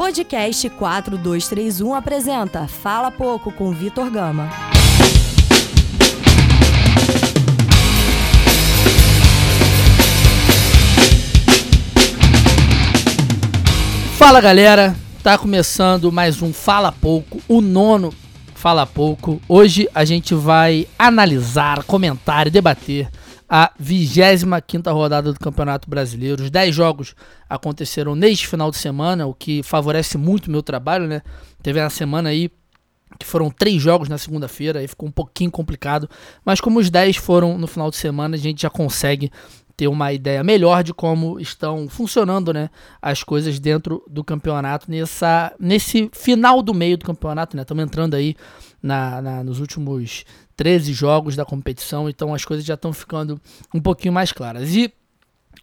Podcast 4231 apresenta Fala Pouco com Vitor Gama. Fala galera, tá começando mais um Fala Pouco, o nono Fala Pouco. Hoje a gente vai analisar, comentar e debater a 25 rodada do Campeonato Brasileiro. Os 10 jogos aconteceram neste final de semana, o que favorece muito o meu trabalho, né? Teve uma semana aí que foram três jogos na segunda-feira, aí ficou um pouquinho complicado, mas como os 10 foram no final de semana, a gente já consegue ter uma ideia melhor de como estão funcionando né, as coisas dentro do campeonato nessa, nesse final do meio do campeonato. Estamos né? entrando aí na, na, nos últimos 13 jogos da competição, então as coisas já estão ficando um pouquinho mais claras. E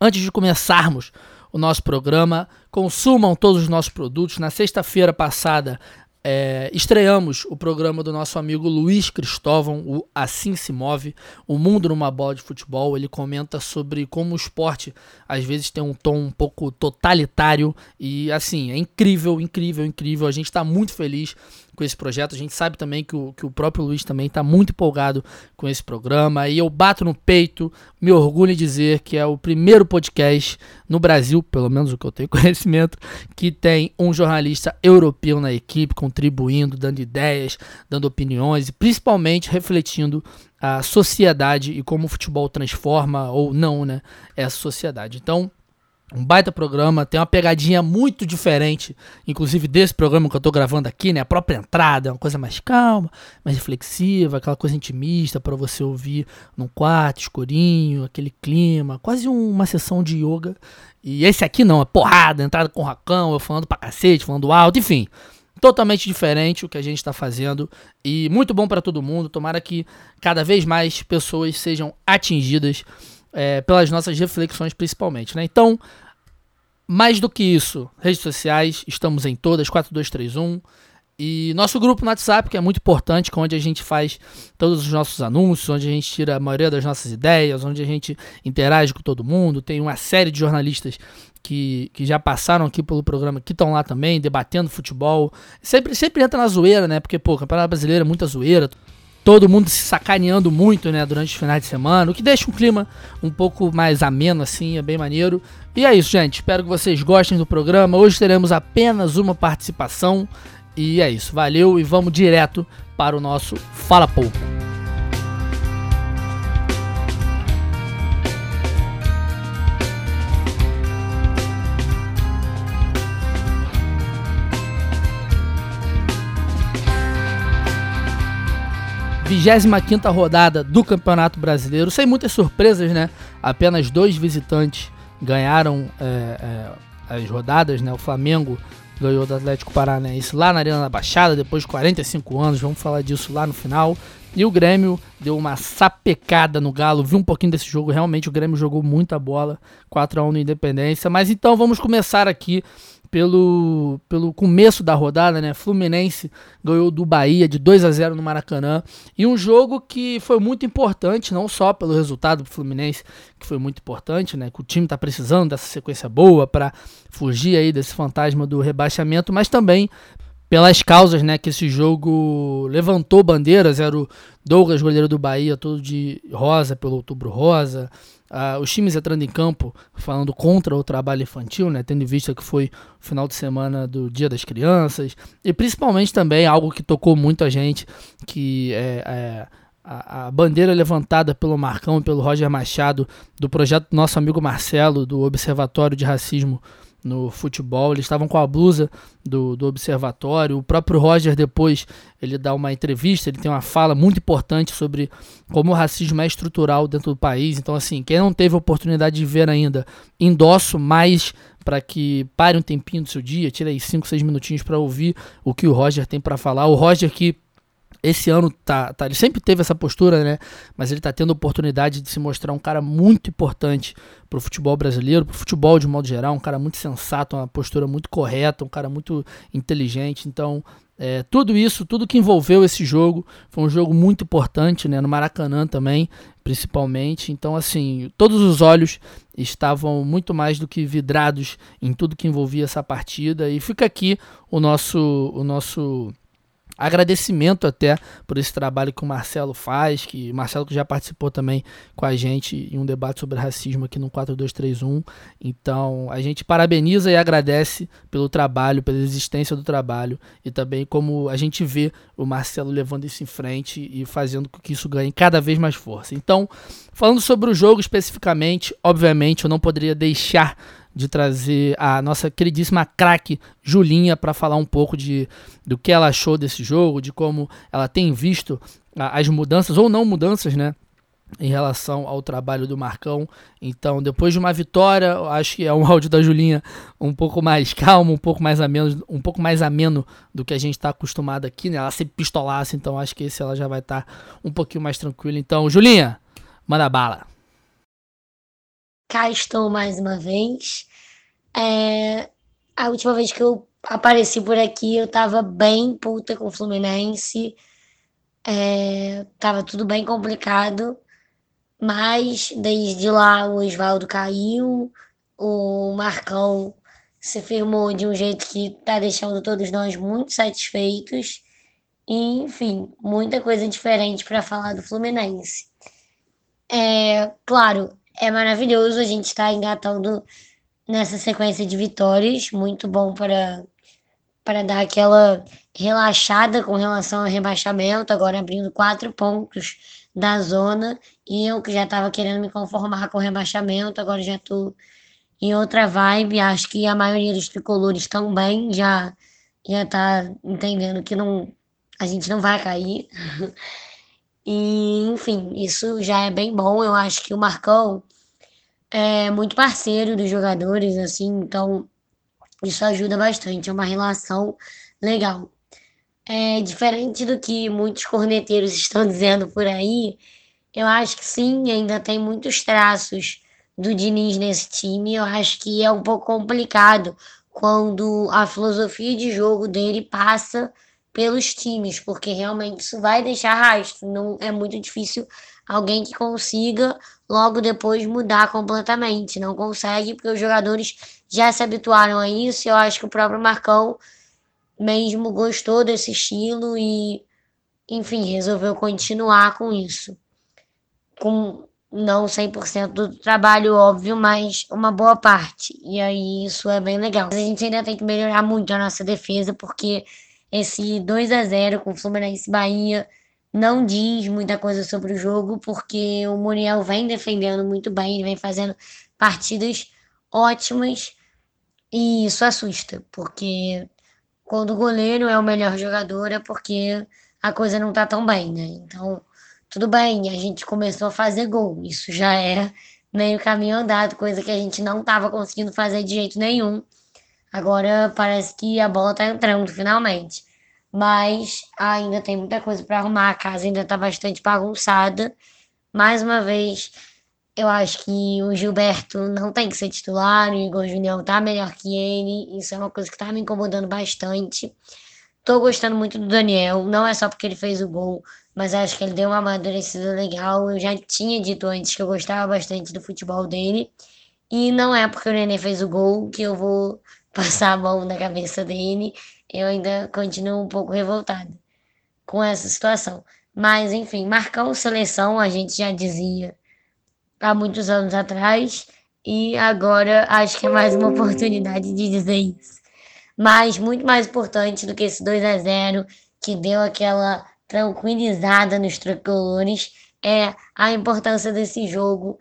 antes de começarmos o nosso programa, consumam todos os nossos produtos. Na sexta-feira passada, é, estreamos o programa do nosso amigo Luiz Cristóvão, o Assim Se Move, O Mundo numa Bola de Futebol. Ele comenta sobre como o esporte às vezes tem um tom um pouco totalitário e assim, é incrível, incrível, incrível. A gente está muito feliz com esse projeto. A gente sabe também que o, que o próprio Luiz também está muito empolgado com esse programa. E eu bato no peito, me orgulho em dizer que é o primeiro podcast no Brasil, pelo menos o que eu tenho conhecimento, que tem um jornalista europeu na equipe, contribuindo, dando ideias, dando opiniões e principalmente refletindo a sociedade e como o futebol transforma ou não né, essa sociedade. Então, um baita programa, tem uma pegadinha muito diferente, inclusive desse programa que eu tô gravando aqui, né? A própria entrada é uma coisa mais calma, mais reflexiva, aquela coisa intimista para você ouvir num quarto escurinho, aquele clima, quase uma sessão de yoga. E esse aqui não, é porrada, entrada com racão, eu falando pra cacete, falando alto, enfim. Totalmente diferente o que a gente está fazendo e muito bom para todo mundo. Tomara que cada vez mais pessoas sejam atingidas é, pelas nossas reflexões principalmente. Né? Então, mais do que isso, redes sociais, estamos em todas, 4231. E nosso grupo no WhatsApp, que é muito importante, é onde a gente faz todos os nossos anúncios, onde a gente tira a maioria das nossas ideias, onde a gente interage com todo mundo. Tem uma série de jornalistas que, que já passaram aqui pelo programa, que estão lá também, debatendo futebol. Sempre, sempre entra na zoeira, né? Porque, pô, Campeonato Brasileiro é muita zoeira todo mundo se sacaneando muito, né, durante os finais de semana, o que deixa um clima um pouco mais ameno, assim, é bem maneiro. E é isso, gente. Espero que vocês gostem do programa. Hoje teremos apenas uma participação. E é isso. Valeu e vamos direto para o nosso Fala Pouco. 25 rodada do Campeonato Brasileiro, sem muitas surpresas, né? Apenas dois visitantes ganharam é, é, as rodadas, né? O Flamengo ganhou do Atlético Paranaense lá na Arena da Baixada, depois de 45 anos, vamos falar disso lá no final. E o Grêmio deu uma sapecada no Galo, vi um pouquinho desse jogo, realmente o Grêmio jogou muita bola, 4 a 1 no Independência. Mas então vamos começar aqui pelo, pelo começo da rodada, né? Fluminense ganhou do Bahia de 2 a 0 no Maracanã. E um jogo que foi muito importante, não só pelo resultado do Fluminense, que foi muito importante, né? Que o time está precisando dessa sequência boa para fugir aí desse fantasma do rebaixamento, mas também pelas causas, né, que esse jogo levantou bandeiras, era o Douglas, goleiro do Bahia, todo de rosa pelo Outubro Rosa, Uh, os times entrando em campo falando contra o trabalho infantil, né, tendo em vista que foi o final de semana do Dia das Crianças, e principalmente também algo que tocou muito a gente, que é, é a, a, bandeira levantada pelo Marcão e pelo Roger Machado do projeto do nosso amigo Marcelo, do Observatório de Racismo no futebol. Eles estavam com a blusa do, do observatório. O próprio Roger depois ele dá uma entrevista, ele tem uma fala muito importante sobre como o racismo é estrutural dentro do país. Então, assim, quem não teve oportunidade de ver ainda, endosso mais para que pare um tempinho do seu dia, tire aí 5, 6 minutinhos para ouvir o que o Roger tem para falar. O Roger que esse ano tá, tá, ele sempre teve essa postura, né? Mas ele tá tendo a oportunidade de se mostrar um cara muito importante pro futebol brasileiro, pro futebol de modo geral, um cara muito sensato, uma postura muito correta, um cara muito inteligente. Então, É, tudo isso, tudo que envolveu esse jogo, foi um jogo muito importante, né? No Maracanã também, principalmente. Então, assim, todos os olhos estavam muito mais do que vidrados em tudo que envolvia essa partida. E fica aqui o nosso, o nosso agradecimento até por esse trabalho que o Marcelo faz, que Marcelo que já participou também com a gente em um debate sobre racismo aqui no 4231. Então, a gente parabeniza e agradece pelo trabalho, pela existência do trabalho e também como a gente vê o Marcelo levando isso em frente e fazendo com que isso ganhe cada vez mais força. Então, falando sobre o jogo especificamente, obviamente eu não poderia deixar de trazer a nossa queridíssima craque Julinha para falar um pouco de do que ela achou desse jogo, de como ela tem visto as mudanças ou não mudanças, né? Em relação ao trabalho do Marcão. Então, depois de uma vitória, acho que é um áudio da Julinha um pouco mais calmo, um pouco mais ameno, um pouco mais ameno do que a gente está acostumado aqui, né? Ela sempre pistolasse, então acho que esse ela já vai estar tá um pouquinho mais tranquila. Então, Julinha, manda bala. Cá estou mais uma vez. É, a última vez que eu apareci por aqui, eu tava bem puta com o Fluminense. É, tava tudo bem complicado. Mas desde lá o Oswaldo caiu, o Marcão se firmou de um jeito que tá deixando todos nós muito satisfeitos. E, enfim, muita coisa diferente para falar do Fluminense. É, claro, é maravilhoso a gente estar tá engatando nessa sequência de vitórias, muito bom para, para dar aquela relaxada com relação ao rebaixamento, agora abrindo quatro pontos da zona, e eu que já estava querendo me conformar com o rebaixamento, agora já estou em outra vibe, acho que a maioria dos tricolores também já já tá entendendo que não a gente não vai cair. e, enfim, isso já é bem bom. Eu acho que o Marcão é muito parceiro dos jogadores, assim, então isso ajuda bastante, é uma relação legal. É diferente do que muitos corneteiros estão dizendo por aí, eu acho que sim, ainda tem muitos traços do Diniz nesse time. Eu acho que é um pouco complicado quando a filosofia de jogo dele passa pelos times, porque realmente isso vai deixar rastro. Não é muito difícil alguém que consiga logo depois mudar completamente. Não consegue, porque os jogadores já se habituaram a isso. Eu acho que o próprio Marcão mesmo gostou desse estilo e, enfim, resolveu continuar com isso. Com não 100% do trabalho, óbvio, mas uma boa parte. E aí isso é bem legal. Mas a gente ainda tem que melhorar muito a nossa defesa, porque esse 2 a 0 com Fluminense Bahia não diz muita coisa sobre o jogo, porque o Muriel vem defendendo muito bem, vem fazendo partidas ótimas e isso assusta, porque quando o goleiro é o melhor jogador é porque a coisa não tá tão bem, né? Então, tudo bem, a gente começou a fazer gol, isso já é meio caminho andado, coisa que a gente não tava conseguindo fazer de jeito nenhum. Agora parece que a bola tá entrando finalmente mas ainda tem muita coisa para arrumar. A casa ainda está bastante bagunçada. Mais uma vez, eu acho que o Gilberto não tem que ser titular, o Igor Junião tá melhor que ele. Isso é uma coisa que tá me incomodando bastante. Tô gostando muito do Daniel, não é só porque ele fez o gol, mas acho que ele deu uma amadurecida legal. Eu já tinha dito antes que eu gostava bastante do futebol dele. E não é porque o Nenê fez o gol que eu vou passar a mão na cabeça dele eu ainda continuo um pouco revoltada com essa situação. Mas, enfim, marcar seleção, a gente já dizia há muitos anos atrás, e agora acho que é mais uma oportunidade de dizer isso. Mas muito mais importante do que esse 2 a 0 que deu aquela tranquilizada nos tricolores é a importância desse jogo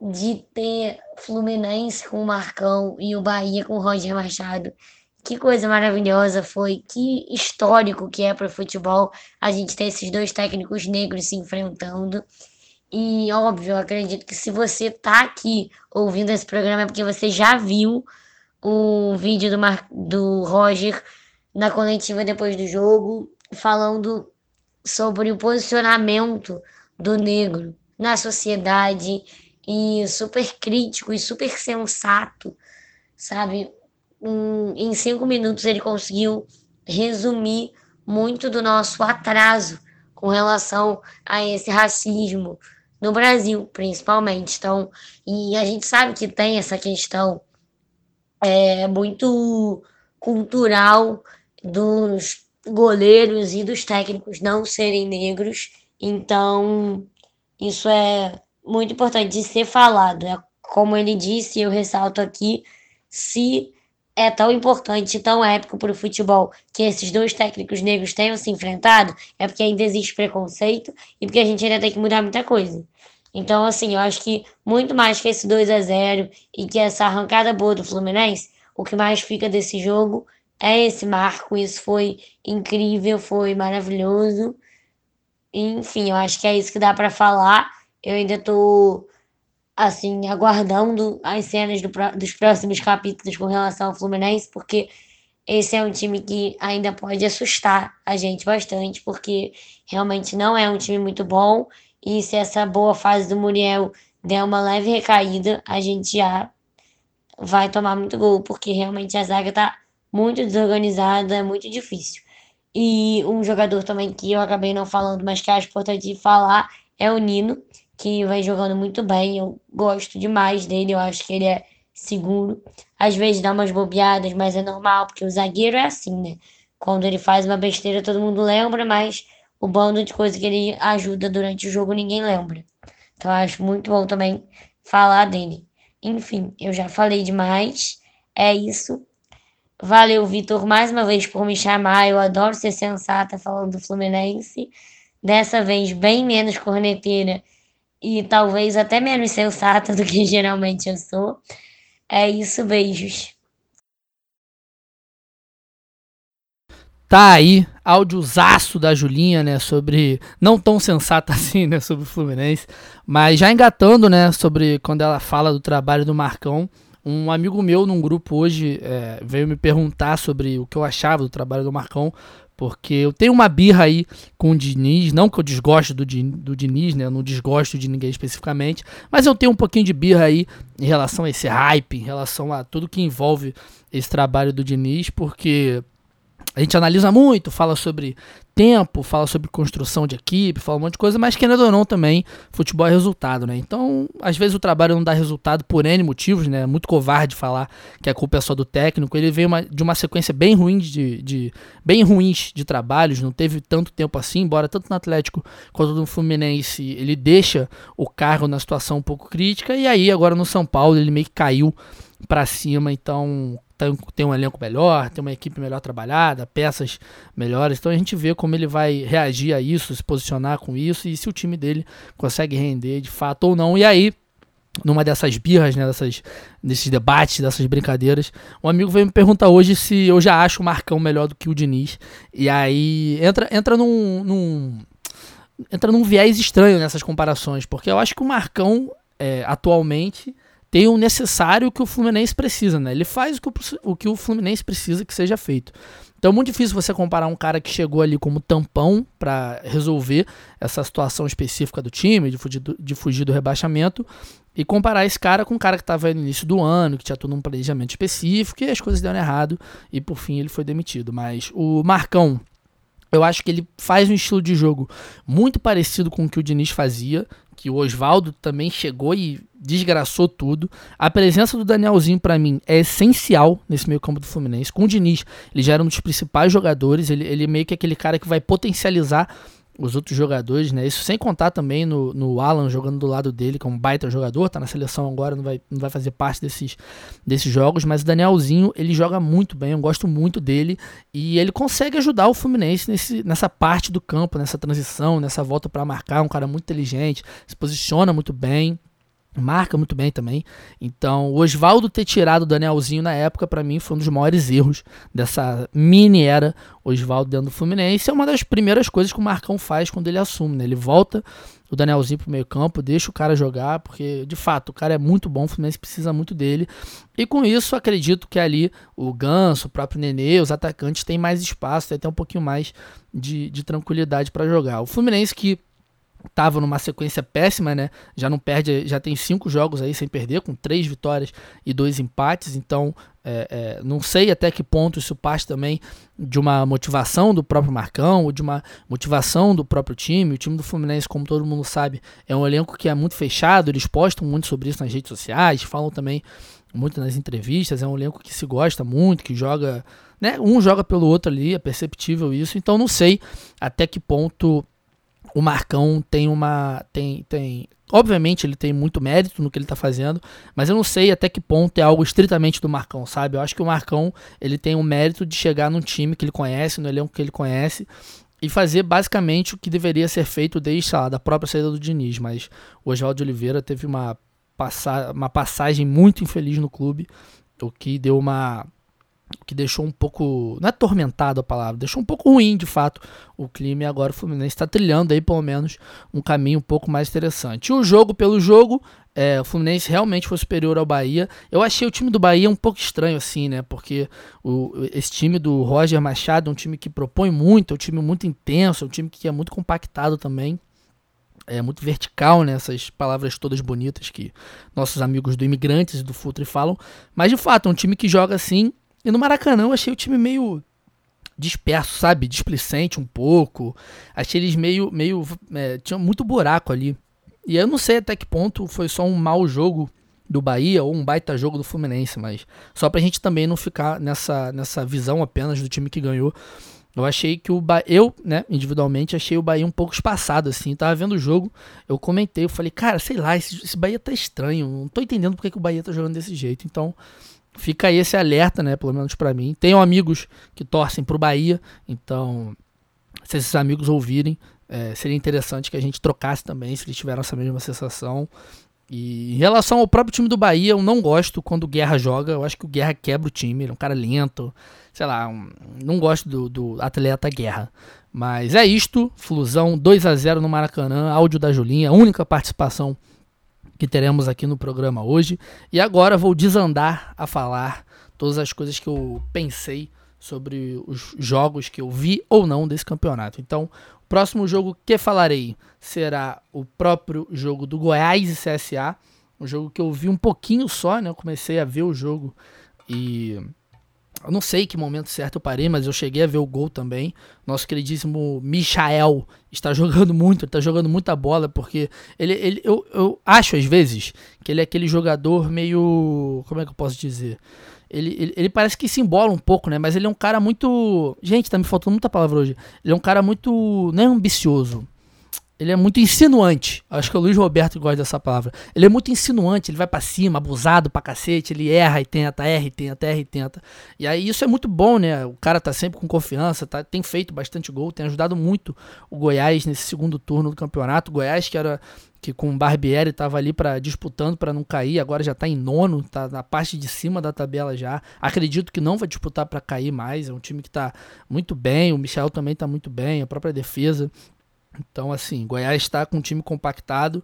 de ter Fluminense com o Marcão e o Bahia com o Roger Machado que coisa maravilhosa foi, que histórico que é para o futebol a gente ter esses dois técnicos negros se enfrentando. E óbvio, eu acredito que se você tá aqui ouvindo esse programa é porque você já viu o vídeo do, Mar do Roger na coletiva depois do jogo, falando sobre o posicionamento do negro na sociedade e super crítico e super sensato, sabe? Em cinco minutos ele conseguiu resumir muito do nosso atraso com relação a esse racismo no Brasil, principalmente. Então, e a gente sabe que tem essa questão é, muito cultural dos goleiros e dos técnicos não serem negros. Então, isso é muito importante de ser falado. É, como ele disse, eu ressalto aqui, se é tão importante, tão épico para o futebol que esses dois técnicos negros tenham se enfrentado, é porque ainda existe preconceito e porque a gente ainda tem que mudar muita coisa. Então, assim, eu acho que muito mais que esse 2 a 0 e que essa arrancada boa do Fluminense, o que mais fica desse jogo é esse marco. Isso foi incrível, foi maravilhoso. Enfim, eu acho que é isso que dá para falar. Eu ainda tô assim aguardando as cenas do, dos próximos capítulos com relação ao Fluminense, porque esse é um time que ainda pode assustar a gente bastante, porque realmente não é um time muito bom. E se essa boa fase do Muriel der uma leve recaída, a gente já vai tomar muito gol, porque realmente a zaga tá muito desorganizada, é muito difícil. E um jogador também que eu acabei não falando, mas que acho importante falar, é o Nino, que vem jogando muito bem. Eu gosto demais dele, eu acho que ele é seguro. Às vezes dá umas bobeadas, mas é normal, porque o zagueiro é assim, né? Quando ele faz uma besteira, todo mundo lembra, mas o bando de coisa que ele ajuda durante o jogo ninguém lembra. Então acho muito bom também falar dele. Enfim, eu já falei demais. É isso. Valeu, Vitor, mais uma vez por me chamar. Eu adoro ser sensata falando do Fluminense. Dessa vez, bem menos corneteira e talvez até menos sensata do que geralmente eu sou. É isso, beijos. Tá aí, áudiozaço da Julinha, né, sobre, não tão sensata assim, né, sobre o Fluminense, mas já engatando, né, sobre quando ela fala do trabalho do Marcão, um amigo meu num grupo hoje é, veio me perguntar sobre o que eu achava do trabalho do Marcão, porque eu tenho uma birra aí com o Diniz, não que eu desgoste do, do Diniz, né? Eu não desgosto de ninguém especificamente, mas eu tenho um pouquinho de birra aí em relação a esse hype, em relação a tudo que envolve esse trabalho do Diniz, porque a gente analisa muito, fala sobre tempo, fala sobre construção de equipe, fala um monte de coisa, mas querendo ou não também, futebol é resultado, né? Então, às vezes o trabalho não dá resultado por N motivos, né? É muito covarde falar que a culpa é só do técnico. Ele veio uma, de uma sequência bem ruim de, de, bem ruins de trabalhos, não teve tanto tempo assim, embora tanto no Atlético quanto no Fluminense ele deixa o cargo na situação um pouco crítica e aí agora no São Paulo ele meio que caiu para cima, então tem um elenco melhor, tem uma equipe melhor trabalhada, peças melhores. Então a gente vê como ele vai reagir a isso, se posicionar com isso e se o time dele consegue render de fato ou não. E aí, numa dessas birras, né, dessas, desses debates, dessas brincadeiras, um amigo veio me perguntar hoje se eu já acho o Marcão melhor do que o Diniz. E aí entra, entra num, num entra num viés estranho nessas comparações, porque eu acho que o Marcão é, atualmente tem o necessário que o Fluminense precisa, né? Ele faz o que o, que o Fluminense precisa que seja feito. Então é muito difícil você comparar um cara que chegou ali como tampão para resolver essa situação específica do time, de fugir do, de fugir do rebaixamento, e comparar esse cara com um cara que estava no início do ano, que tinha todo um planejamento específico, e as coisas deram errado, e por fim ele foi demitido. Mas o Marcão, eu acho que ele faz um estilo de jogo muito parecido com o que o Diniz fazia, que o Oswaldo também chegou e desgraçou tudo. A presença do Danielzinho, para mim, é essencial nesse meio campo do Fluminense. Com o Diniz, ele já era um dos principais jogadores, ele, ele meio que é aquele cara que vai potencializar os outros jogadores, né? Isso sem contar também no, no Alan jogando do lado dele, que é um baita jogador, tá na seleção agora, não vai, não vai fazer parte desses, desses jogos, mas o Danielzinho, ele joga muito bem, eu gosto muito dele, e ele consegue ajudar o Fluminense nesse, nessa parte do campo, nessa transição, nessa volta para marcar, um cara muito inteligente, se posiciona muito bem, marca muito bem também. Então, o Oswaldo ter tirado o Danielzinho na época, para mim, foi um dos maiores erros dessa mini era Oswaldo dentro do Fluminense. É uma das primeiras coisas que o Marcão faz quando ele assume, né? Ele volta o Danielzinho pro meio campo, deixa o cara jogar, porque de fato o cara é muito bom, o Fluminense precisa muito dele. E com isso, acredito que ali o Ganso, o próprio Nenê, os atacantes têm mais espaço, tem até um pouquinho mais de, de tranquilidade para jogar. O Fluminense que estava numa sequência péssima, né? Já não perde, já tem cinco jogos aí sem perder, com três vitórias e dois empates. Então É, é, não sei até que ponto isso parte também de uma motivação do próprio Marcão, ou de uma motivação do próprio time. O time do Fluminense, como todo mundo sabe, é um elenco que é muito fechado, eles postam muito sobre isso nas redes sociais, falam também muito nas entrevistas. É um elenco que se gosta muito, que joga. Né, um joga pelo outro ali, é perceptível isso. Então não sei até que ponto o Marcão tem uma. Tem, tem, obviamente ele tem muito mérito no que ele está fazendo, mas eu não sei até que ponto é algo estritamente do Marcão, sabe? Eu acho que o Marcão ele tem o mérito de chegar num time que ele conhece, no elenco que ele conhece, e fazer basicamente o que deveria ser feito desde lá, da própria saída do Diniz. Mas o Oswaldo Oliveira teve uma, passa uma passagem muito infeliz no clube, o que deu uma que deixou um pouco, não é atormentado a palavra, deixou um pouco ruim de fato o clima e agora o Fluminense está trilhando aí pelo menos um caminho um pouco mais interessante. E o jogo pelo jogo, é, o Fluminense realmente foi superior ao Bahia. Eu achei o time do Bahia um pouco estranho assim, né? Porque o, esse time do Roger Machado é um time que propõe muito, é um time muito intenso, é um time que é muito compactado também. É muito vertical, né? Essas palavras todas bonitas que nossos amigos do Imigrantes e do Futre falam. Mas de fato, é um time que joga assim e no Maracanã eu achei o time meio disperso, sabe? Displicente um pouco. Achei eles meio. meio é, tinha muito buraco ali. E eu não sei até que ponto foi só um mau jogo do Bahia ou um baita jogo do Fluminense, mas só pra gente também não ficar nessa, nessa visão apenas do time que ganhou. Eu achei que o Bahia, eu, né, individualmente, achei o Bahia um pouco espaçado, assim. Tava vendo o jogo, eu comentei, eu falei, cara, sei lá, esse, esse Bahia tá estranho. Não tô entendendo porque que o Bahia tá jogando desse jeito. Então, fica esse alerta, né? Pelo menos para mim. Tenho amigos que torcem pro Bahia, então se esses amigos ouvirem, é, seria interessante que a gente trocasse também, se eles tiveram essa mesma sensação. E em relação ao próprio time do Bahia, eu não gosto quando o Guerra joga. Eu acho que o Guerra quebra o time, ele é um cara lento. Sei lá, um, não gosto do, do, atleta Guerra. Mas é isto, Flusão 2 a 0 no Maracanã, áudio da Julinha, única participação que teremos aqui no programa hoje. E agora vou desandar a falar todas as coisas que eu pensei sobre os jogos que eu vi ou não desse campeonato. Então, o próximo jogo que falarei será o próprio jogo do Goiás e CSA, um jogo que eu vi um pouquinho só, né? Eu comecei a ver o jogo e eu não sei que momento certo eu parei, mas eu cheguei a ver o gol também. Nosso queridíssimo Michael está jogando muito, está jogando muita bola, porque ele, ele eu, eu acho às vezes que ele é aquele jogador meio. Como é que eu posso dizer? Ele, ele, ele, parece que se embola um pouco, né? Mas ele é um cara muito. Gente, tá me faltando muita palavra hoje. Ele é um cara muito. Não é ambicioso ele é muito insinuante. Acho que o Luiz Roberto gosta dessa palavra. Ele é muito insinuante, ele vai para cima, abusado pra cacete, ele erra e tenta, erra e tenta, erra e tenta. E aí isso é muito bom, né? O cara tá sempre com confiança, tá, tem feito bastante gol, tem ajudado muito o Goiás nesse segundo turno do campeonato. O Goiás que era que com o Barbieri estava ali para disputando para não cair, agora já está em nono, está na parte de cima da tabela já. Acredito que não vai disputar para cair mais, é um time que está muito bem, o Michel também está muito bem, a própria defesa então, assim, Goiás está com um time compactado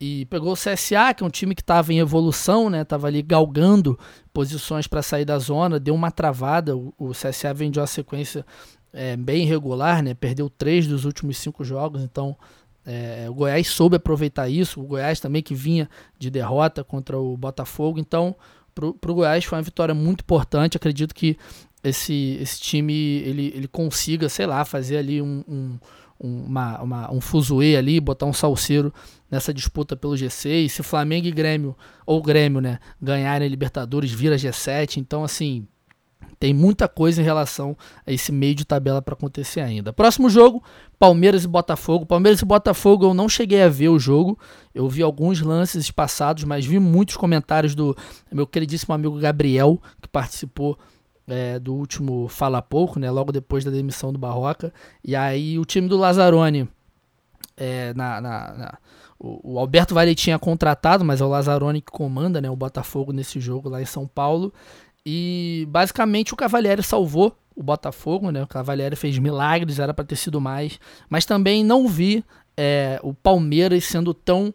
e pegou o CSA, que é um time que estava em evolução, né? Tava ali galgando posições para sair da zona, deu uma travada. O, o CSA vem de uma sequência é, bem irregular, né? Perdeu três dos últimos cinco jogos, então é, o Goiás soube aproveitar isso. O Goiás também que vinha de derrota contra o Botafogo, então para o Goiás foi uma vitória muito importante. Acredito que esse, esse time ele, ele consiga, sei lá, fazer ali um, um uma, uma, um fuzuê ali, botar um salseiro nessa disputa pelo G6. Se Flamengo e Grêmio, ou Grêmio, né, ganharem Libertadores, vira G7. Então, assim, tem muita coisa em relação a esse meio de tabela para acontecer ainda. Próximo jogo, Palmeiras e Botafogo. Palmeiras e Botafogo eu não cheguei a ver o jogo. Eu vi alguns lances passados, mas vi muitos comentários do meu queridíssimo amigo Gabriel, que participou é, do último Fala Pouco, né, logo depois da demissão do Barroca. E aí o time do Lazzaroni, é, na, na, na o, o, Alberto Vale tinha contratado, mas é o Lazzaroni que comanda né, o Botafogo nesse jogo lá em São Paulo. E basicamente o Cavalieri salvou o Botafogo, né? O Cavalieri fez milagres, era para ter sido mais, mas também não vi é, o Palmeiras sendo tão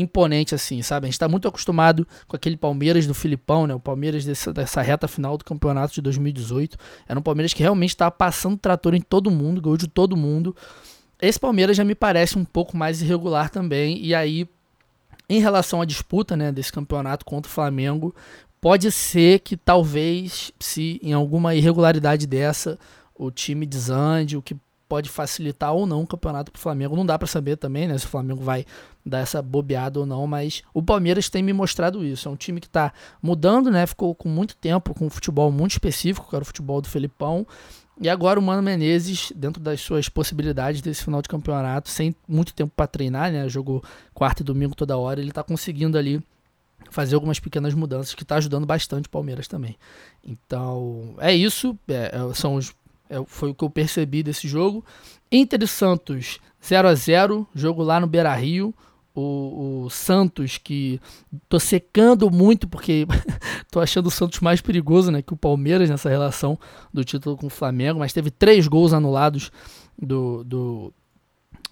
imponente assim, sabe? A gente está muito acostumado com aquele Palmeiras do Filipão, né? O Palmeiras dessa, dessa reta final do campeonato de 2018. Era um Palmeiras que realmente estava passando trator em todo mundo, gol de todo mundo. Esse Palmeiras já me parece um pouco mais irregular também. E aí, em relação à disputa né, desse campeonato contra o Flamengo, pode ser que talvez, se em alguma irregularidade dessa, o time desande, o que pode facilitar ou não o campeonato para o Flamengo. Não dá para saber também, né, se o Flamengo vai dar essa bobeada ou não, mas o Palmeiras tem me mostrado isso. É um time que está mudando, né? Ficou com muito tempo com um futebol muito específico, que era o futebol do Felipão. E agora o Mano Menezes, dentro das suas possibilidades desse final de campeonato, sem muito tempo para treinar, né? Jogou quarta e domingo toda hora, ele está conseguindo ali fazer algumas pequenas mudanças que está ajudando bastante o Palmeiras também. Então, é isso. É, é são os é, foi o que eu percebi desse jogo. Inter e Santos 0 a 0 jogo lá no Beira Rio. O, o, Santos, que tô secando muito porque tô achando o Santos mais perigoso né, que o Palmeiras nessa relação do título com o Flamengo, mas teve três gols anulados do, do,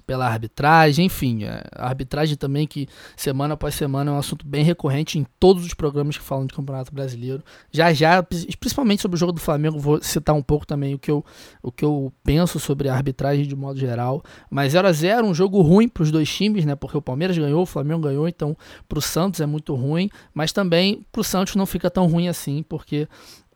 pela arbitragem, enfim, é, a arbitragem também que semana após semana é um assunto bem recorrente em todos os programas que falam de Campeonato Brasileiro. Já já, principalmente sobre o jogo do Flamengo, vou citar um pouco também o que eu, o que eu penso sobre a arbitragem de modo geral. Mas 0 a 0 um jogo ruim para os dois times, né? Porque o Palmeiras ganhou, o Flamengo ganhou, então para o Santos é muito ruim, mas também para o Santos não fica tão ruim assim, porque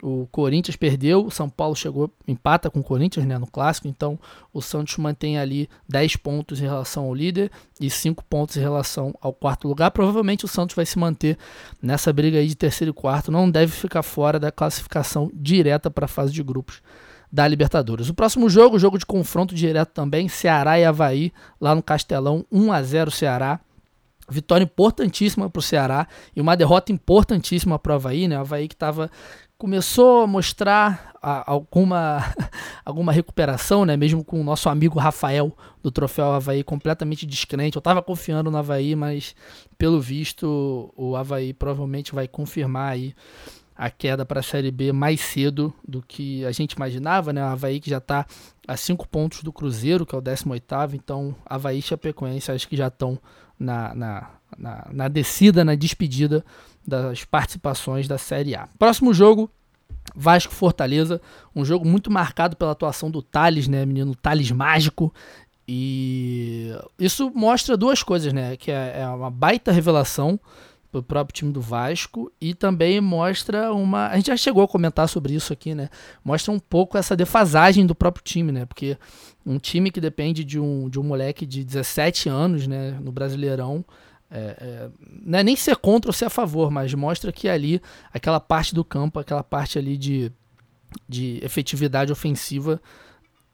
o Corinthians perdeu, o São Paulo chegou, empata com o Corinthians né, no clássico, então o Santos mantém ali 10 pontos em relação ao líder e 5 pontos em relação ao quarto lugar. Provavelmente o Santos vai se manter nessa briga aí de terceiro e quarto, não deve ficar fora da classificação direta para a fase de grupos da Libertadores. O próximo jogo, jogo de confronto direto também, Ceará e Havaí, lá no Castelão, 1 a 0 Ceará. Vitória importantíssima para o Ceará e uma derrota importantíssima para o Havaí, né? O Havaí que estava começou a mostrar a, alguma, alguma recuperação, né? Mesmo com o nosso amigo Rafael do Troféu Havaí completamente descrente. Eu estava confiando no Havaí, mas pelo visto o Havaí provavelmente vai confirmar aí a queda para a Série B mais cedo do que a gente imaginava, né? O Havaí que já está a 5 pontos do Cruzeiro, que é o 18º, então Havaí e Chapecoense acho que já estão na, na, na, na descida, na despedida das participações da Série A. Próximo jogo, Vasco Fortaleza, um jogo muito marcado pela atuação do Thales, né, menino Thales mágico. E isso mostra duas coisas, né, que é, é uma baita revelação pro próprio time do Vasco e também mostra uma, a gente já chegou a comentar sobre isso aqui, né? Mostra um pouco essa defasagem do próprio time, né? Porque um time que depende de um, de um moleque de 17 anos, né, no Brasileirão, é, é, não é nem ser contra ou ser a favor, mas mostra que ali, aquela parte do campo, aquela parte ali de, de efetividade ofensiva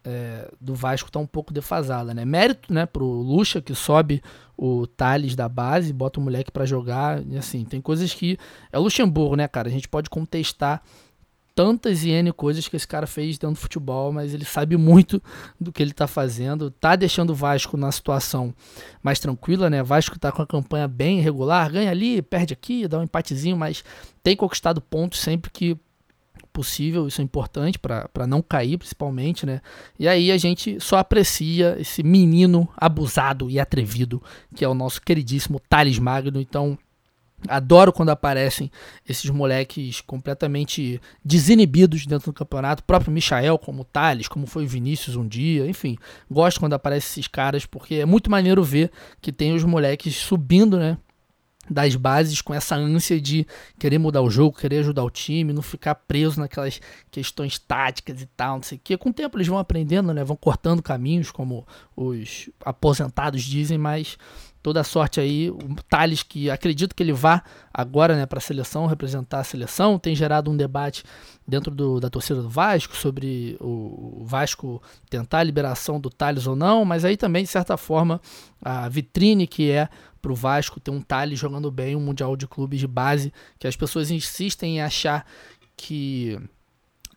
é, do Vasco está um pouco defasada, né? Mérito, né, pro Lucha que sobe o Thales da base, bota o moleque para jogar, e assim, tem coisas que é Luxemburgo, né, cara? A gente pode contestar tantas e N coisas que esse cara fez dentro do futebol, mas ele sabe muito do que ele está fazendo. Tá deixando o Vasco na situação mais tranquila, né? Vasco está com a campanha bem regular, ganha ali, perde aqui, dá um empatezinho, mas tem conquistado pontos sempre que possível, isso é importante para não cair, principalmente, né? E aí a gente só aprecia esse menino abusado e atrevido que é o nosso queridíssimo Thales Magno. Então, Adoro quando aparecem esses moleques completamente desinibidos dentro do campeonato. O próprio Michael, como Thales, como foi o Vinícius um dia. Enfim, gosto quando aparecem esses caras, porque é muito maneiro ver que tem os moleques subindo, né? Das bases com essa ânsia de querer mudar o jogo, querer ajudar o time, não ficar preso naquelas questões táticas e tal, não sei o que. Com o tempo eles vão aprendendo, né? Vão cortando caminhos, como os aposentados dizem, mas toda a sorte aí. O Thales, que acredito que ele vá agora né, para a seleção, representar a seleção, tem gerado um debate dentro do, da torcida do Vasco sobre o Vasco tentar a liberação do Thales ou não, mas aí também, de certa forma, a vitrine que é para o Vasco ter um Thales jogando bem um Mundial de Clubes de base, que as pessoas insistem em achar que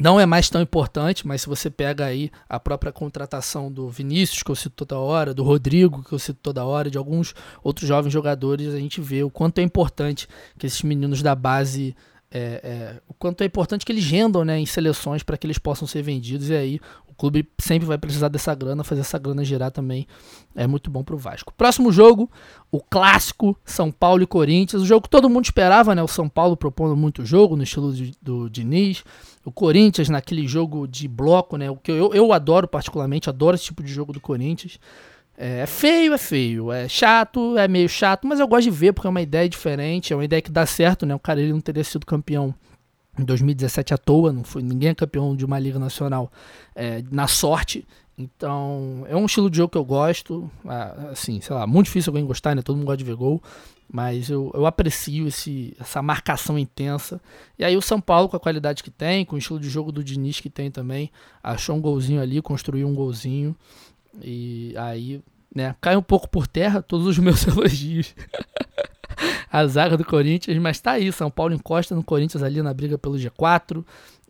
não é mais tão importante, mas se você pega aí a própria contratação do Vinícius, que eu cito toda hora, do Rodrigo, que eu cito toda hora, de alguns outros jovens jogadores, a gente vê o quanto é importante que esses meninos da base é, é, o quanto é importante que eles rendam né, em seleções para que eles possam ser vendidos. E aí clube sempre vai precisar dessa grana, fazer essa grana girar também é muito bom para o Vasco. Próximo jogo, o clássico São Paulo e Corinthians. O jogo que todo mundo esperava, né? O São Paulo propondo muito jogo no estilo de, do Diniz. O Corinthians naquele jogo de bloco, né? O que eu, eu adoro particularmente, adoro esse tipo de jogo do Corinthians É feio, é feio, é chato, é meio chato, mas eu gosto de ver porque é uma ideia diferente, é uma ideia que dá certo, né? O cara ele não teria sido campeão em 2017 à toa, não foi ninguém é campeão de uma liga nacional é, na sorte. Então, é um estilo de jogo que eu gosto. Assim, sei lá, muito difícil alguém gostar, né? Todo mundo gosta de ver gol. Mas eu, eu aprecio esse, essa marcação intensa. E aí o São Paulo, com a qualidade que tem, com o estilo de jogo do Diniz que tem também, achou um golzinho ali, construiu um golzinho. E aí, né, cai um pouco por terra todos os meus elogios. A zaga do Corinthians, mas tá aí, São Paulo encosta no Corinthians ali na briga pelo G4.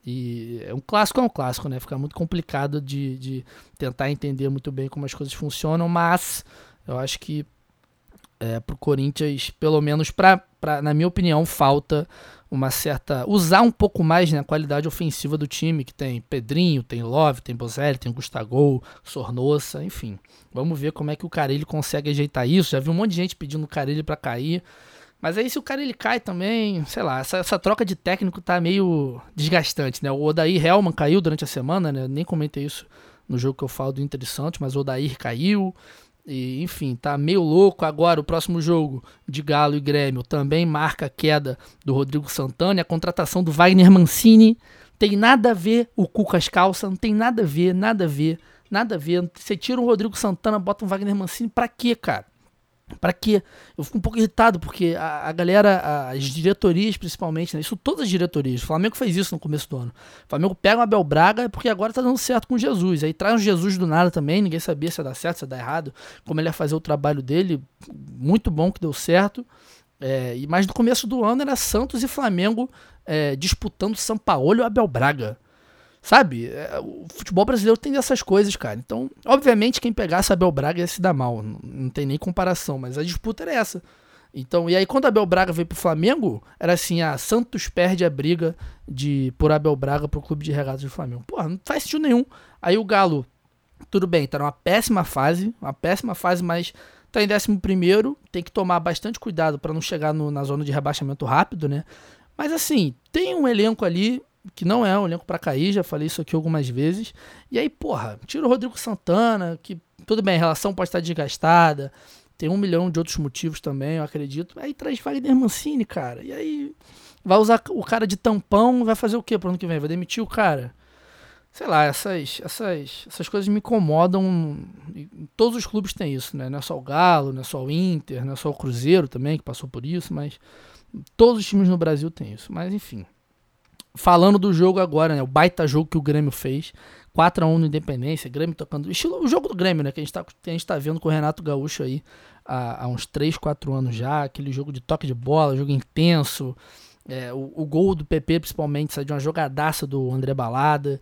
E é um clássico é um clássico, né? Fica muito complicado de, de tentar entender muito bem como as coisas funcionam, mas eu acho que é, pro Corinthians, pelo menos pra, pra, na minha opinião, falta uma certa. usar um pouco mais né, a qualidade ofensiva do time, que tem Pedrinho, tem Love, tem Bozelli, tem Gustavo, Sornossa, enfim. Vamos ver como é que o Carilli consegue ajeitar isso. Já vi um monte de gente pedindo o Carilli para cair. Mas aí se o cara ele cai também, sei lá, essa, essa troca de técnico tá meio desgastante, né? O Odair Helman caiu durante a semana, né? Nem comentei isso no jogo que eu falo do Inter de Santos, mas o Odair caiu. E, enfim, tá meio louco. Agora, o próximo jogo de Galo e Grêmio também marca a queda do Rodrigo Santana e a contratação do Wagner Mancini. Tem nada a ver o Cucas Calça, não tem nada a ver, nada a ver, nada a ver. Você tira o Rodrigo Santana, bota um Wagner Mancini, pra quê, cara? Para quê? Eu fico um pouco irritado, porque a, a galera, as diretorias principalmente, né? isso todas as diretorias, o Flamengo fez isso no começo do ano. O Flamengo pega o Abel Braga porque agora tá dando certo com Jesus. Aí traz o Jesus do nada também, ninguém sabia se ia dar certo, se ia dar errado, como ele ia fazer o trabalho dele. Muito bom que deu certo. É, mas no começo do ano era Santos e Flamengo é, disputando São Paulo e Abel Braga. Sabe? É, o futebol brasileiro tem dessas coisas, cara. Então, obviamente, quem pegasse Abel Braga ia se dar mal. Não, tem nem comparação, mas a disputa era essa. Então, e aí quando Abel Braga veio pro Flamengo, era assim, ah, Santos perde a briga de por Abel Braga pro clube de regatas do Flamengo. Porra, não faz sentido nenhum. Aí o Galo, tudo bem, tá numa péssima fase, uma péssima fase, mas tá em décimo primeiro, tem que tomar bastante cuidado para não chegar no, na zona de rebaixamento rápido, né? Mas assim, tem um elenco ali que não é um elenco para cair, já falei isso aqui algumas vezes. E aí, porra, tira o Rodrigo Santana, que tudo bem, a relação pode estar desgastada, tem um milhão de outros motivos também, eu acredito. Aí traz Wagner Mancini, cara. E aí vai usar o cara de tampão, vai fazer o quê pro ano que vem? Vai demitir o cara? Sei lá, essas, essas, essas coisas me incomodam. Todos os clubes têm isso, né? Não é só o Galo, não é só o Inter, não é só o Cruzeiro também, que passou por isso, mas todos os times no Brasil têm isso. Mas enfim, falando do jogo agora, né? O baita jogo que o Grêmio fez. 4x1 no Independência, Grêmio tocando. Estilo, o jogo do Grêmio, né? Que a gente tá, a gente tá vendo com o Renato Gaúcho aí há, há uns 3, 4 anos já. Aquele jogo de toque de bola, jogo intenso. É, o, o, gol do PP, principalmente, sai de uma jogadaça do André Balada.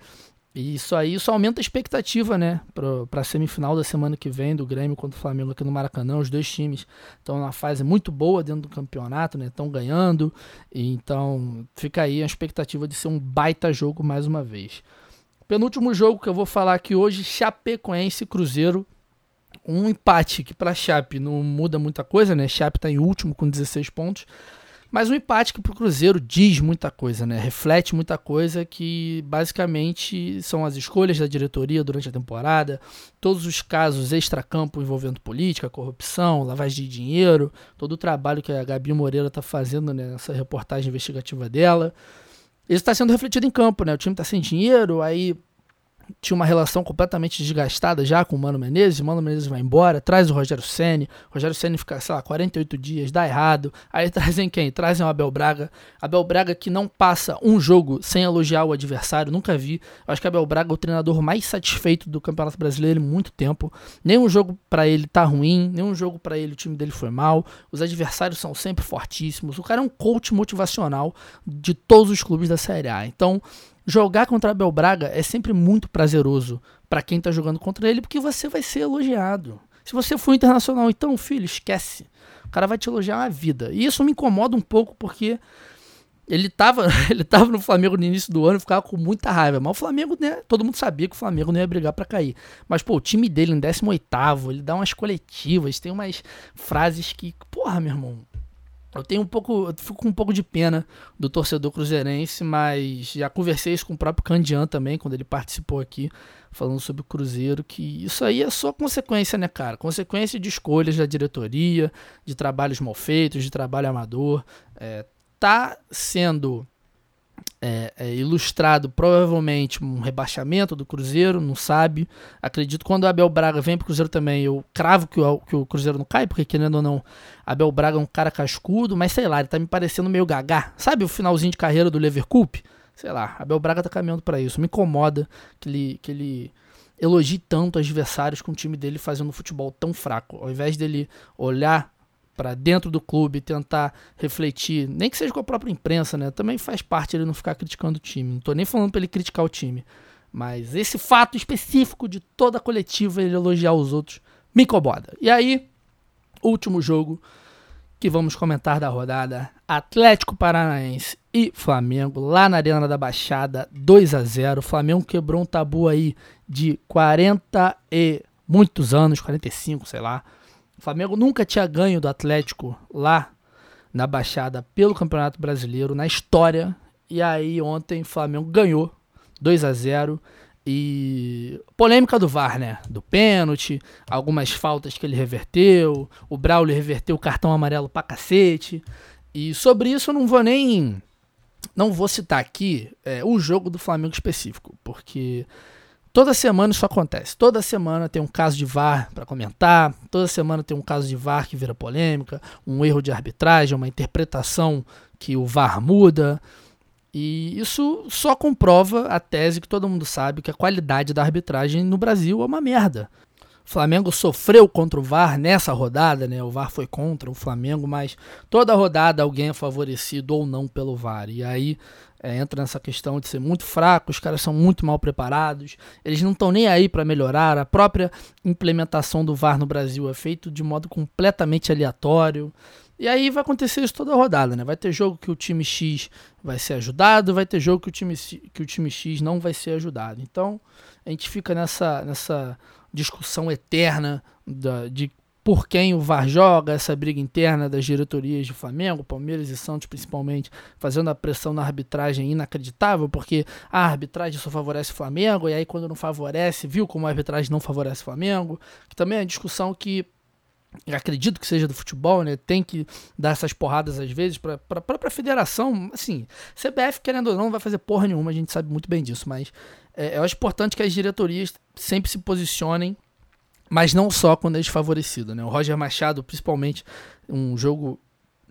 E isso aí isso aumenta a expectativa, né, para a semifinal da semana que vem do Grêmio contra o Flamengo aqui no Maracanã. Os dois times estão numa fase muito boa dentro do campeonato, né? Estão ganhando. Então fica aí a expectativa de ser um baita jogo mais uma vez. Penúltimo jogo que eu vou falar aqui hoje, Chapecoense Cruzeiro. Um empate que para Chape não muda muita coisa, né? Chape está em último com 16 pontos. Mas um empate que para o Cruzeiro diz muita coisa, né? Reflete muita coisa que basicamente são as escolhas da diretoria durante a temporada, todos os casos extracampo envolvendo política, corrupção, lavagem de dinheiro, todo o trabalho que a Gabi Moreira está fazendo nessa reportagem investigativa dela. Isso está sendo refletido em campo, né? O time está sem dinheiro, aí tinha uma relação completamente desgastada já com o Mano Menezes, o Mano Menezes vai embora, traz o Rogério Ceni, o Rogério Ceni fica, sei lá, 48 dias, dá errado, aí trazem quem? Trazem o Abel Braga, Abel Braga que não passa um jogo sem elogiar o adversário, nunca vi, eu acho que Abel Braga é o treinador mais satisfeito do Campeonato Brasileiro em muito tempo, nenhum jogo para ele tá ruim, nenhum jogo para ele o time dele foi mal, os adversários são sempre fortíssimos, o cara é um coach motivacional de todos os clubes da Série A, então jogar contra Abel Braga é sempre muito prazeroso para quem tá jogando contra ele, porque você vai ser elogiado. Se você for internacional, então, filho, esquece. O cara vai te elogiar a vida. E isso me incomoda um pouco porque ele tava, ele tava no Flamengo no início do ano e ficava com muita raiva. Mas o Flamengo, né? Todo mundo sabia que o Flamengo não ia brigar para cair. Mas, pô, o time dele em 18, ele dá umas coletivas, tem umas frases que, porra, meu irmão. Eu tenho um pouco, eu fico com um pouco de pena do torcedor cruzeirense, mas já conversei isso com o próprio Candian também, quando ele participou aqui, falando sobre o Cruzeiro, que isso aí é só consequência, né, cara? Consequência de escolhas da diretoria, de trabalhos mal feitos, de trabalho amador. É, tá sendo é, é, ilustrado provavelmente um rebaixamento do Cruzeiro, não sabe. Acredito quando o Abel Braga vem pro Cruzeiro também, eu cravo que o, que o Cruzeiro não cai, porque querendo ou não, Abel Braga é um cara cascudo, mas sei lá, ele tá me parecendo meio gagá. Sabe o finalzinho de carreira do Leverkusen? Sei lá, Abel Braga tá caminhando para isso. Me incomoda que ele, que ele elogie tanto adversários com o time dele fazendo um futebol tão fraco. Ao invés dele olhar para dentro do clube tentar refletir, nem que seja com a própria imprensa, né? Também faz parte ele não ficar criticando o time. Não tô nem falando para ele criticar o time, mas esse fato específico de toda a coletiva ele elogiar os outros me incomoda. E aí, último jogo que vamos comentar da rodada: Atlético Paranaense e Flamengo lá na Arena da Baixada, 2 a 0. O Flamengo quebrou um tabu aí de 40 e muitos anos, 45, sei lá. O Flamengo nunca tinha ganho do Atlético lá na Baixada pelo Campeonato Brasileiro na história. E aí ontem o Flamengo ganhou 2 a 0 e polêmica do VAR, né? Do pênalti, algumas faltas que ele reverteu, o Braulio reverteu o cartão amarelo pra cacete. E sobre isso eu não vou nem não vou citar aqui é, o jogo do Flamengo específico, porque Toda semana isso acontece. Toda semana tem um caso de VAR para comentar. Toda semana tem um caso de VAR que vira polêmica, um erro de arbitragem, uma interpretação que o VAR muda. E isso só comprova a tese que todo mundo sabe que a qualidade da arbitragem no Brasil é uma merda. O Flamengo sofreu contra o VAR nessa rodada, né? O VAR foi contra o Flamengo, mas toda rodada alguém é favorecido ou não pelo VAR. E aí é, entra nessa questão de ser muito fraco, os caras são muito mal preparados, eles não estão nem aí para melhorar. A própria implementação do VAR no Brasil é feito de modo completamente aleatório. E aí vai acontecer isso toda a rodada, né? Vai ter jogo que o time X vai ser ajudado, vai ter jogo que o time, que o time X não vai ser ajudado. Então a gente fica nessa, nessa discussão eterna da, de por quem o VAR joga, essa briga interna das diretorias de Flamengo, Palmeiras e Santos principalmente, fazendo a pressão na arbitragem inacreditável, porque a arbitragem só favorece o Flamengo, e aí quando não favorece, viu como a arbitragem não favorece o Flamengo, que também é uma discussão que acredito que seja do futebol, né? Tem que dar essas porradas às vezes para a própria federação. Assim, CBF, querendo ou não, não vai fazer porra nenhuma, a gente sabe muito bem disso, mas é, eu acho importante que as diretorias sempre se posicionem mas não só quando é desfavorecido, né? O Roger Machado, principalmente, um jogo.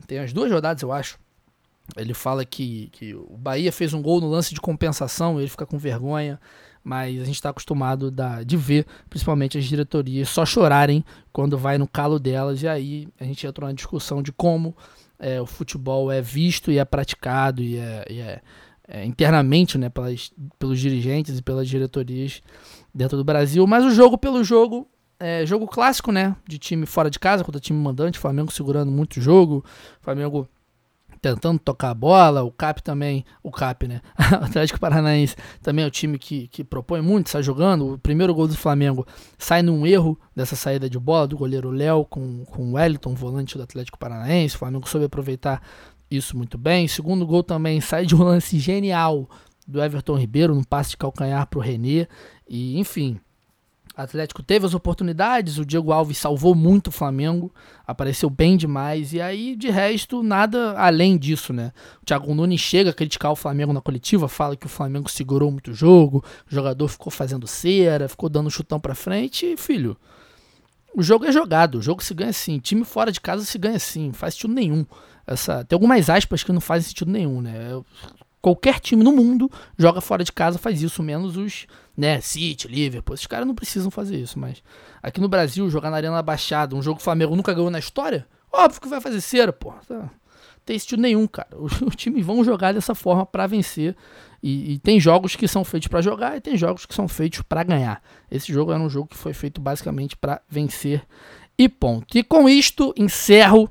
Tem as duas rodadas, eu acho. Ele fala que, que o Bahia fez um gol no lance de compensação, ele fica com vergonha, mas a gente está acostumado da, de ver, principalmente as diretorias, só chorarem quando vai no calo delas, e aí a gente entra numa discussão de como é, o futebol é visto e é praticado e é, e é, é internamente né, pelas, pelos dirigentes e pelas diretorias dentro do Brasil. Mas o jogo pelo jogo, é, jogo clássico, né? De time fora de casa contra time mandante. Flamengo segurando muito o jogo. Flamengo tentando tocar a bola. O Cap também. O Cap, né? o Atlético Paranaense também é o time que, que propõe muito, sai jogando. O primeiro gol do Flamengo sai num erro dessa saída de bola do goleiro Léo com, com o Wellington, volante do Atlético Paranaense. O Flamengo soube aproveitar isso muito bem. O segundo gol também sai de um lance genial do Everton Ribeiro, num passe de calcanhar para o René. E, enfim, Atlético teve as oportunidades, o Diego Alves salvou muito o Flamengo, apareceu bem demais, e aí de resto nada além disso, né? O Thiago Nunes chega a criticar o Flamengo na coletiva, fala que o Flamengo segurou muito o jogo, o jogador ficou fazendo cera, ficou dando chutão pra frente, e filho, o jogo é jogado, o jogo se ganha assim, time fora de casa se ganha assim, faz sentido nenhum. Essa, tem algumas aspas que não fazem sentido nenhum, né? Qualquer time no mundo joga fora de casa, faz isso, menos os, né, City, Liverpool. Esses caras não precisam fazer isso, mas aqui no Brasil, jogar na Arena Baixada, um jogo que o Flamengo nunca ganhou na história, óbvio que vai fazer cera, pô. Tá. Tem sentido nenhum, cara. Os, os times vão jogar dessa forma para vencer. E, e, tem jogos que são feitos para jogar e tem jogos que são feitos para ganhar. Esse jogo era um jogo que foi feito basicamente para vencer e ponto. E com isto encerro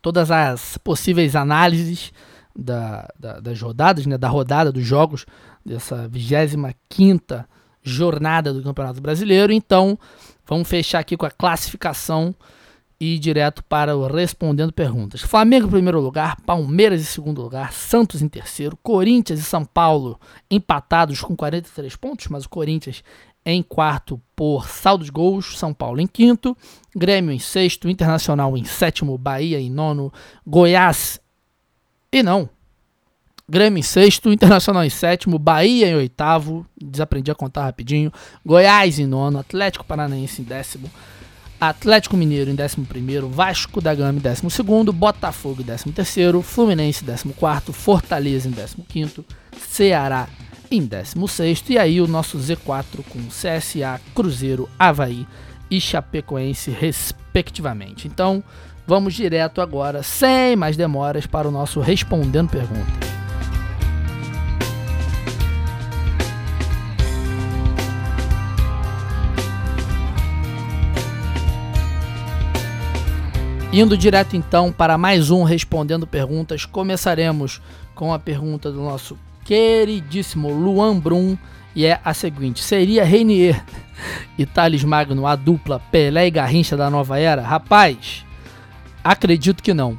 todas as possíveis análises da, da, das rodadas, né, da rodada dos jogos dessa 25 jornada do Campeonato Brasileiro. Então, vamos fechar aqui com a classificação. e ir direto para o Respondendo Perguntas. Flamengo em primeiro lugar, Palmeiras em segundo lugar, Santos em terceiro, Corinthians e São Paulo empatados com 43 pontos, mas o Corinthians em quarto por saldo de gols, São Paulo em quinto, Grêmio em sexto, Internacional em sétimo, Bahia em nono, Goiás e não, Grêmio em sexto, Internacional em sétimo, Bahia em oitavo, desaprendi a contar rapidinho, Goiás em nono, Atlético Paranaense em décimo, Atlético Mineiro em 11 Vasco da Gama em 12 Botafogo em 13 Fluminense em 14 Fortaleza em 15 Ceará em 16 e aí o nosso Z4 com CSA, Cruzeiro, Havaí e Chapecoense respectivamente. Então, vamos direto agora, sem mais demoras, para o nosso Respondendo Perguntas. Indo direto então para mais um Respondendo Perguntas, começaremos com a pergunta do nosso queridíssimo Luan Brum e é a seguinte: seria Reinier e Thales Magno a dupla Pelé e Garrincha da nova era? Rapaz, acredito que não.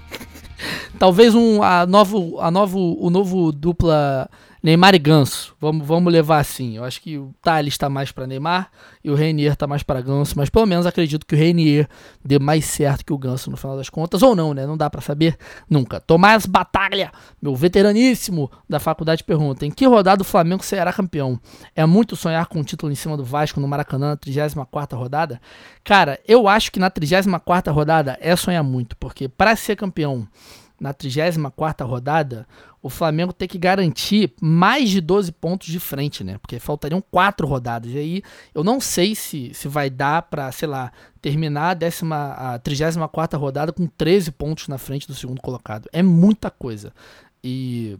Talvez um a novo a novo o novo dupla Neymar e Ganso. Vamos, vamos levar assim. Eu acho que o Thales está mais para Neymar e o Reinier está mais para Ganso, mas pelo menos acredito que o Reinier dê mais certo que o Ganso no final das contas, ou não, né? Não dá para saber nunca. Tomás Batalha, meu veteraníssimo da faculdade, pergunta: em que rodada o Flamengo será campeão? É muito sonhar com um título em cima do Vasco no Maracanã na 34 rodada? Cara, eu acho que na 34 rodada é sonhar muito, porque para ser campeão na 34 rodada, o Flamengo tem que garantir mais de 12 pontos de frente, né? Porque faltariam quatro rodadas. E aí eu não sei se, se vai dar para, sei lá, terminar a, décima, a 34 rodada com 13 pontos na frente do segundo colocado. É muita coisa. E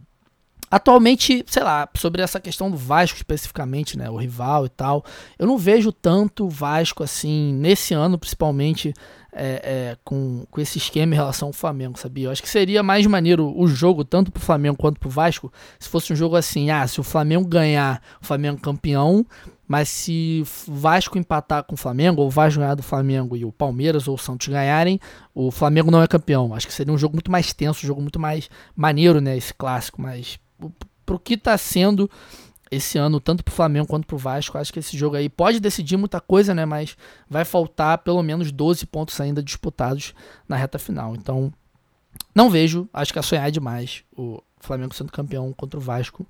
Atualmente, sei lá, sobre essa questão do Vasco especificamente, né, o rival e tal, eu não vejo tanto Vasco assim, nesse ano principalmente, é, é, com, com esse esquema em relação ao Flamengo, sabia? Eu acho que seria mais maneiro o jogo, tanto pro Flamengo quanto pro Vasco, se fosse um jogo assim, ah, se o Flamengo ganhar, o Flamengo campeão, mas se o Vasco empatar com o Flamengo, ou o Vasco ganhar do Flamengo e o Palmeiras ou o Santos ganharem, o Flamengo não é campeão. Acho que seria um jogo muito mais tenso, um jogo muito mais maneiro, né, esse clássico, mas pro que tá sendo esse ano, tanto pro Flamengo quanto pro Vasco, acho que esse jogo aí pode decidir muita coisa, né? Mas vai faltar pelo menos 12 pontos ainda disputados na reta final. Então, não vejo, acho que é sonhar demais o Flamengo sendo campeão contra o Vasco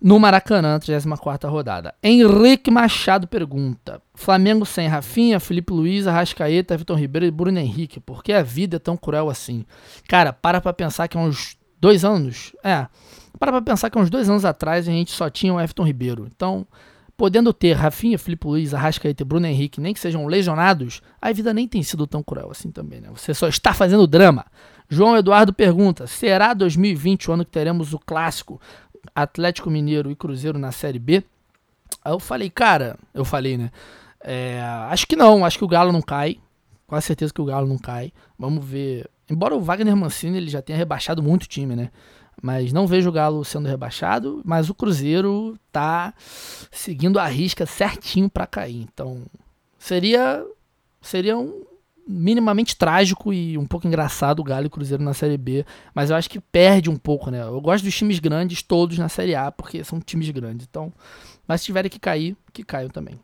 no Maracanã, 34 rodada. Henrique Machado pergunta: Flamengo sem Rafinha, Felipe Luiz, Arrascaeta, Vitor Ribeiro e Bruno Henrique, por que a vida é tão cruel assim? Cara, para pra pensar que há uns dois anos, é, para pra pensar que uns dois anos atrás a gente só tinha o Everton Ribeiro. Então, podendo ter Rafinha, Felipe Luiz, Arrascaeta e Bruno Henrique, nem que sejam lesionados, a vida nem tem sido tão cruel assim também, né? Você só está fazendo drama. João Eduardo pergunta: será 2020 o ano que teremos o clássico Atlético Mineiro e Cruzeiro na Série B? Aí eu falei, cara, eu falei, né? É, acho que não, acho que o Galo não cai. Com certeza que o Galo não cai. Vamos ver. Embora o Wagner Mancini ele já tenha rebaixado muito o time, né? Mas não vejo o Galo sendo rebaixado, mas o Cruzeiro tá seguindo a risca certinho para cair. Então, seria seria um minimamente trágico e um pouco engraçado o Galo e o Cruzeiro na Série B, mas eu acho que perde um pouco, né? Eu gosto dos times grandes todos na Série A, porque são times grandes. Então, mas se tiverem que cair, que caiam também.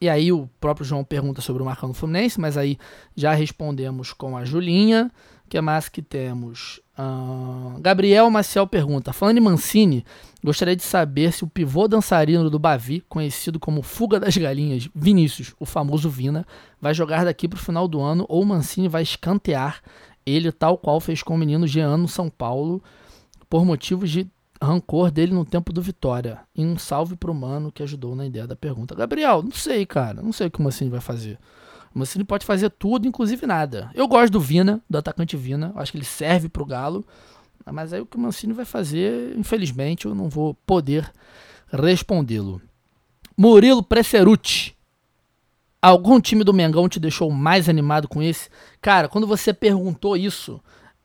E aí o próprio João pergunta sobre o Marcão Fluminense, mas aí já respondemos com a Julinha. O que mais que temos? Uh, Gabriel Maciel pergunta: Falando em Mancini, gostaria de saber se o pivô dançarino do Bavi, conhecido como Fuga das Galinhas, Vinícius, o famoso Vina, vai jogar daqui para o final do ano ou o Mancini vai escantear ele, tal qual fez com o menino Jean no São Paulo, por motivos de rancor dele no tempo do Vitória. E um salve pro mano que ajudou na ideia da pergunta. Gabriel, não sei, cara. Não sei o que o Mancini vai fazer. O Mancini pode fazer tudo, inclusive nada. Eu gosto do Vina, do atacante Vina. Acho que ele serve pro Galo. Mas aí o que o Mancini vai fazer, infelizmente, eu não vou poder respondê-lo. Murilo Presserucci. Algum time do Mengão te deixou mais animado com esse? Cara, quando você perguntou isso,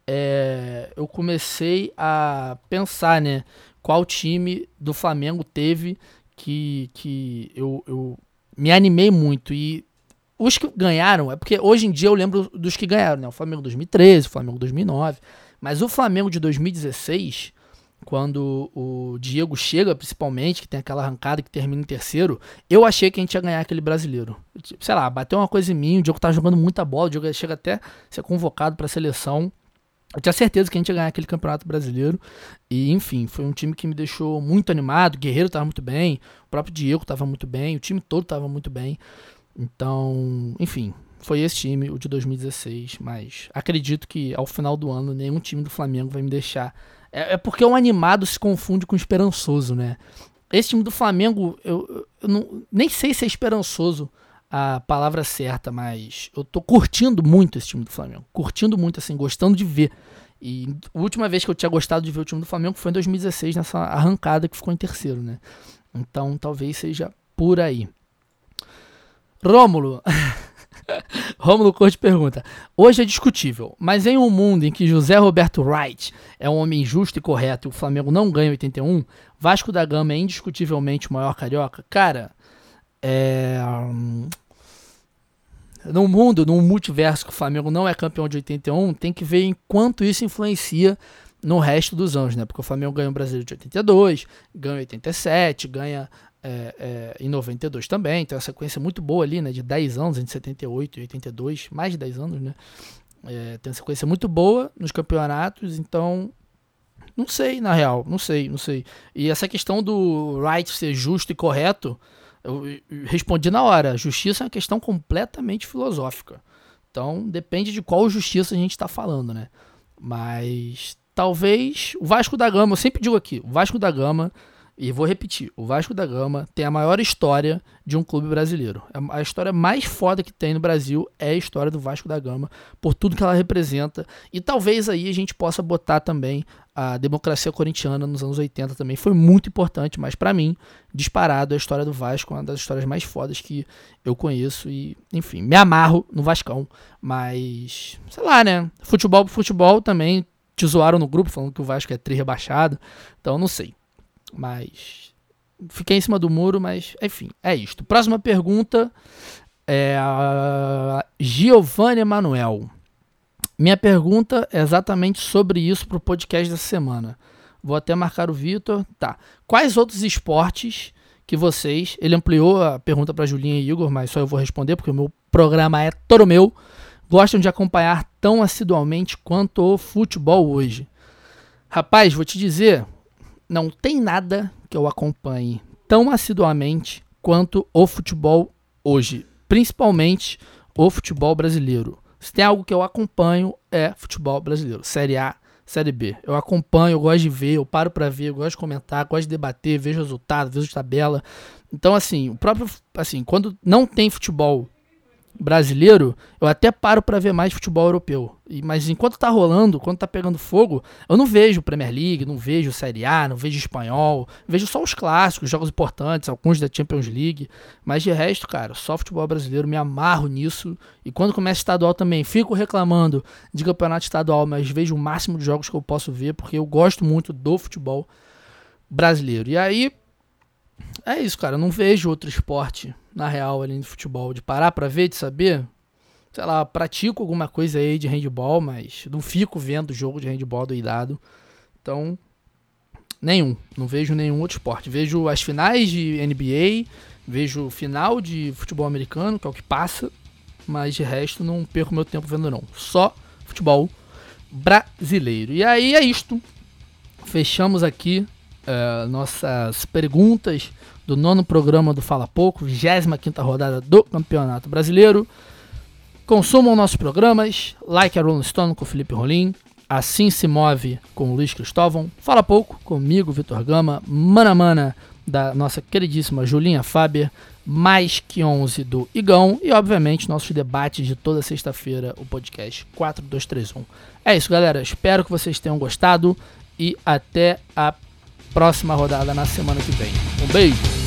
é, eu comecei a pensar, né? Qual time do Flamengo teve que, que eu, eu me animei muito. E os que ganharam, é porque hoje em dia eu lembro dos que ganharam, né? O Flamengo 2013, o Flamengo 2009. Mas o Flamengo de 2016, quando o Diego chega, principalmente, que tem aquela arrancada que termina em terceiro, eu achei que a gente ia ganhar aquele brasileiro. Sei lá, bateu uma coisa em mim, o Diego tá jogando muita bola, o Diego chega até ser convocado para a seleção. Eu tinha certeza que a gente ia ganhar aquele campeonato brasileiro. E, enfim, foi um time que me deixou muito animado. O Guerreiro estava muito bem, o próprio Diego estava muito bem, o time todo estava muito bem. Então, enfim, foi esse time, o de 2016. Mas acredito que ao final do ano nenhum time do Flamengo vai me deixar. É, é porque o animado se confunde com o esperançoso, né? Esse time do Flamengo, eu, eu não, nem sei se é esperançoso a palavra certa, mas eu tô curtindo muito esse time do Flamengo. Curtindo muito, assim, gostando de ver. E a última vez que eu tinha gostado de ver o time do Flamengo foi em 2016, nessa arrancada que ficou em terceiro, né? Então talvez seja por aí. Rômulo. Rômulo Corte pergunta: Hoje é discutível, mas em um mundo em que José Roberto Wright é um homem justo e correto e o Flamengo não ganha 81, Vasco da Gama é indiscutivelmente o maior carioca? Cara, é. No mundo, num multiverso que o Flamengo não é campeão de 81, tem que ver em quanto isso influencia no resto dos anos, né? Porque o Flamengo ganha o Brasileiro de 82, ganha 87, ganha é, é, em 92 também, então é uma sequência muito boa ali, né? De 10 anos, entre 78 e 82, mais de 10 anos, né? É, tem uma sequência muito boa nos campeonatos, então não sei, na real, não sei, não sei. E essa questão do right ser justo e correto, eu, respondi na hora. Justiça é uma questão completamente filosófica. Então depende de qual justiça a gente está falando, né? Mas talvez o Vasco da Gama, eu sempre digo aqui, o Vasco da Gama, e vou repetir, o Vasco da Gama tem a maior história de um clube brasileiro. A história mais foda que tem no Brasil é a história do Vasco da Gama, por tudo que ela representa. E talvez aí a gente possa botar também a democracia corintiana nos anos 80 também foi muito importante, mas para mim, disparado, a história do Vasco é uma das histórias mais fodas que eu conheço e, enfim, me amarro no Vascão, mas sei lá, né? Futebol pro futebol também te zoaram no grupo falando que o Vasco é tri rebaixado, então não sei. Mas fiquei em cima do muro, mas enfim, é isto. Próxima pergunta é a Giovanni Emanuel. Minha pergunta é exatamente sobre isso para o podcast dessa semana. Vou até marcar o Vitor. Tá. Quais outros esportes que vocês. Ele ampliou a pergunta para Julinha e Igor, mas só eu vou responder porque o meu programa é todo meu. Gostam de acompanhar tão assiduamente quanto o futebol hoje? Rapaz, vou te dizer, não tem nada que eu acompanhe tão assiduamente quanto o futebol hoje, principalmente o futebol brasileiro. Se tem algo que eu acompanho é futebol brasileiro, Série A, Série B. Eu acompanho, eu gosto de ver, eu paro para ver, eu gosto de comentar, gosto de debater, vejo resultado, vejo tabela. Então assim, o próprio assim, quando não tem futebol brasileiro, eu até paro para ver mais futebol europeu. Mas enquanto tá rolando, quando tá pegando fogo, eu não vejo Premier League, não vejo Série A, não vejo espanhol, vejo só os clássicos, jogos importantes, alguns da Champions League, mas de resto, cara, só futebol brasileiro, me amarro nisso. E quando começa estadual também, fico reclamando de campeonato estadual, mas vejo o máximo de jogos que eu posso ver, porque eu gosto muito do futebol brasileiro. E aí, é isso, cara, eu não vejo outro esporte na real, além do futebol, de parar pra ver, de saber. Sei lá, pratico alguma coisa aí de handball, mas não fico vendo jogo de handball doidado. Então, nenhum. Não vejo nenhum outro esporte. Vejo as finais de NBA, vejo final de futebol americano, que é o que passa, mas de resto não perco meu tempo vendo não. Só futebol brasileiro. E aí é isto. Fechamos aqui uh, nossas perguntas do nono programa do Fala Pouco, 25 rodada do Campeonato Brasileiro. Consumam nossos programas, like a Rolling Stone com Felipe Rolim, Assim se move com Luiz Cristóvão, Fala Pouco comigo, Vitor Gama, Mana Mana da nossa queridíssima Julinha Faber, mais que 11 do Igão e, obviamente, nossos debates de toda sexta-feira, o podcast 4231. É isso, galera. Espero que vocês tenham gostado e até a próxima rodada na semana que vem. Um beijo!